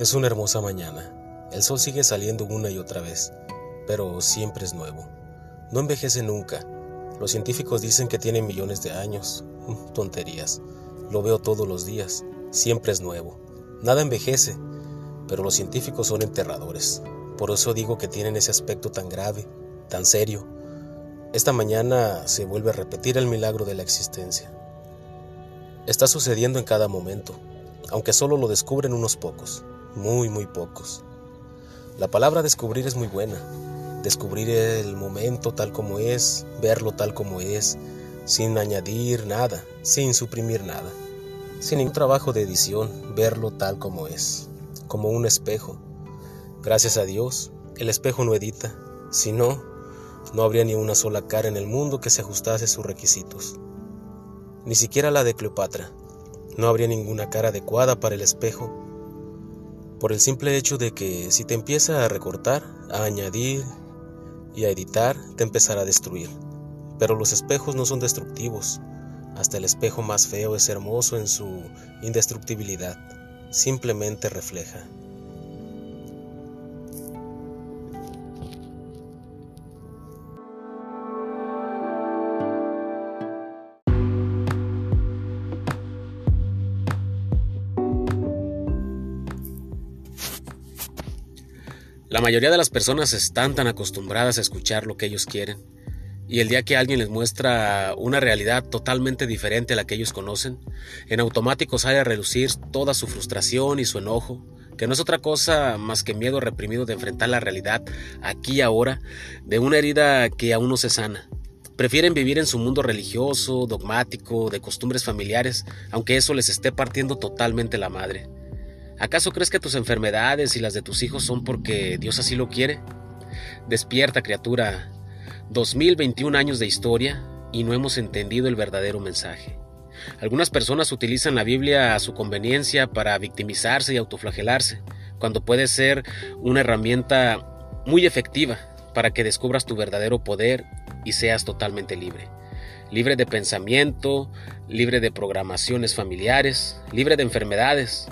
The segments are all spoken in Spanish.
Es una hermosa mañana. El sol sigue saliendo una y otra vez, pero siempre es nuevo. No envejece nunca. Los científicos dicen que tiene millones de años. Mm, tonterías. Lo veo todos los días. Siempre es nuevo. Nada envejece, pero los científicos son enterradores. Por eso digo que tienen ese aspecto tan grave, tan serio. Esta mañana se vuelve a repetir el milagro de la existencia. Está sucediendo en cada momento, aunque solo lo descubren unos pocos muy, muy pocos. La palabra descubrir es muy buena. Descubrir el momento tal como es, verlo tal como es, sin añadir nada, sin suprimir nada, sin ningún trabajo de edición, verlo tal como es, como un espejo. Gracias a Dios, el espejo no edita, si no, no habría ni una sola cara en el mundo que se ajustase a sus requisitos. Ni siquiera la de Cleopatra. No habría ninguna cara adecuada para el espejo por el simple hecho de que si te empieza a recortar, a añadir y a editar, te empezará a destruir. Pero los espejos no son destructivos. Hasta el espejo más feo es hermoso en su indestructibilidad. Simplemente refleja. La mayoría de las personas están tan acostumbradas a escuchar lo que ellos quieren, y el día que alguien les muestra una realidad totalmente diferente a la que ellos conocen, en automático sale a relucir toda su frustración y su enojo, que no es otra cosa más que miedo reprimido de enfrentar la realidad aquí y ahora, de una herida que aún no se sana. Prefieren vivir en su mundo religioso, dogmático, de costumbres familiares, aunque eso les esté partiendo totalmente la madre. ¿Acaso crees que tus enfermedades y las de tus hijos son porque Dios así lo quiere? Despierta, criatura. 2021 años de historia y no hemos entendido el verdadero mensaje. Algunas personas utilizan la Biblia a su conveniencia para victimizarse y autoflagelarse, cuando puede ser una herramienta muy efectiva para que descubras tu verdadero poder y seas totalmente libre. Libre de pensamiento, libre de programaciones familiares, libre de enfermedades,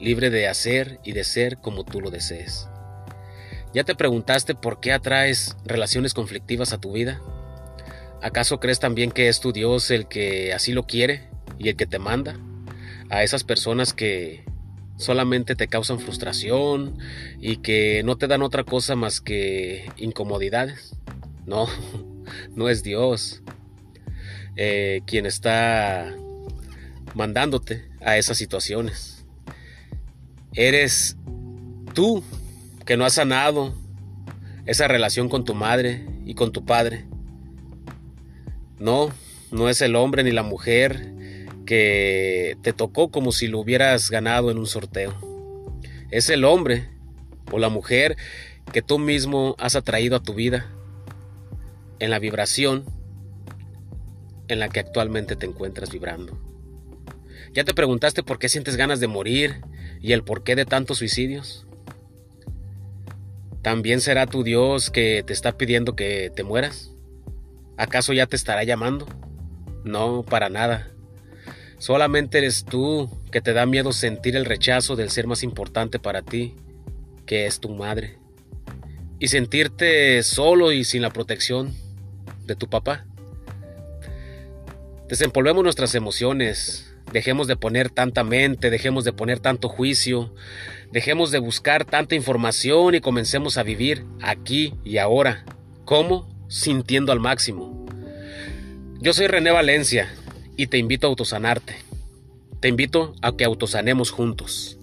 libre de hacer y de ser como tú lo desees. ¿Ya te preguntaste por qué atraes relaciones conflictivas a tu vida? ¿Acaso crees también que es tu Dios el que así lo quiere y el que te manda? A esas personas que solamente te causan frustración y que no te dan otra cosa más que incomodidades. No, no es Dios eh, quien está mandándote a esas situaciones. Eres tú que no has sanado esa relación con tu madre y con tu padre. No, no es el hombre ni la mujer que te tocó como si lo hubieras ganado en un sorteo. Es el hombre o la mujer que tú mismo has atraído a tu vida en la vibración en la que actualmente te encuentras vibrando. ¿Ya te preguntaste por qué sientes ganas de morir y el porqué de tantos suicidios? ¿También será tu Dios que te está pidiendo que te mueras? ¿Acaso ya te estará llamando? No, para nada. Solamente eres tú que te da miedo sentir el rechazo del ser más importante para ti, que es tu madre. Y sentirte solo y sin la protección de tu papá. Desempolvemos nuestras emociones, Dejemos de poner tanta mente, dejemos de poner tanto juicio, dejemos de buscar tanta información y comencemos a vivir aquí y ahora. ¿Cómo? Sintiendo al máximo. Yo soy René Valencia y te invito a autosanarte. Te invito a que autosanemos juntos.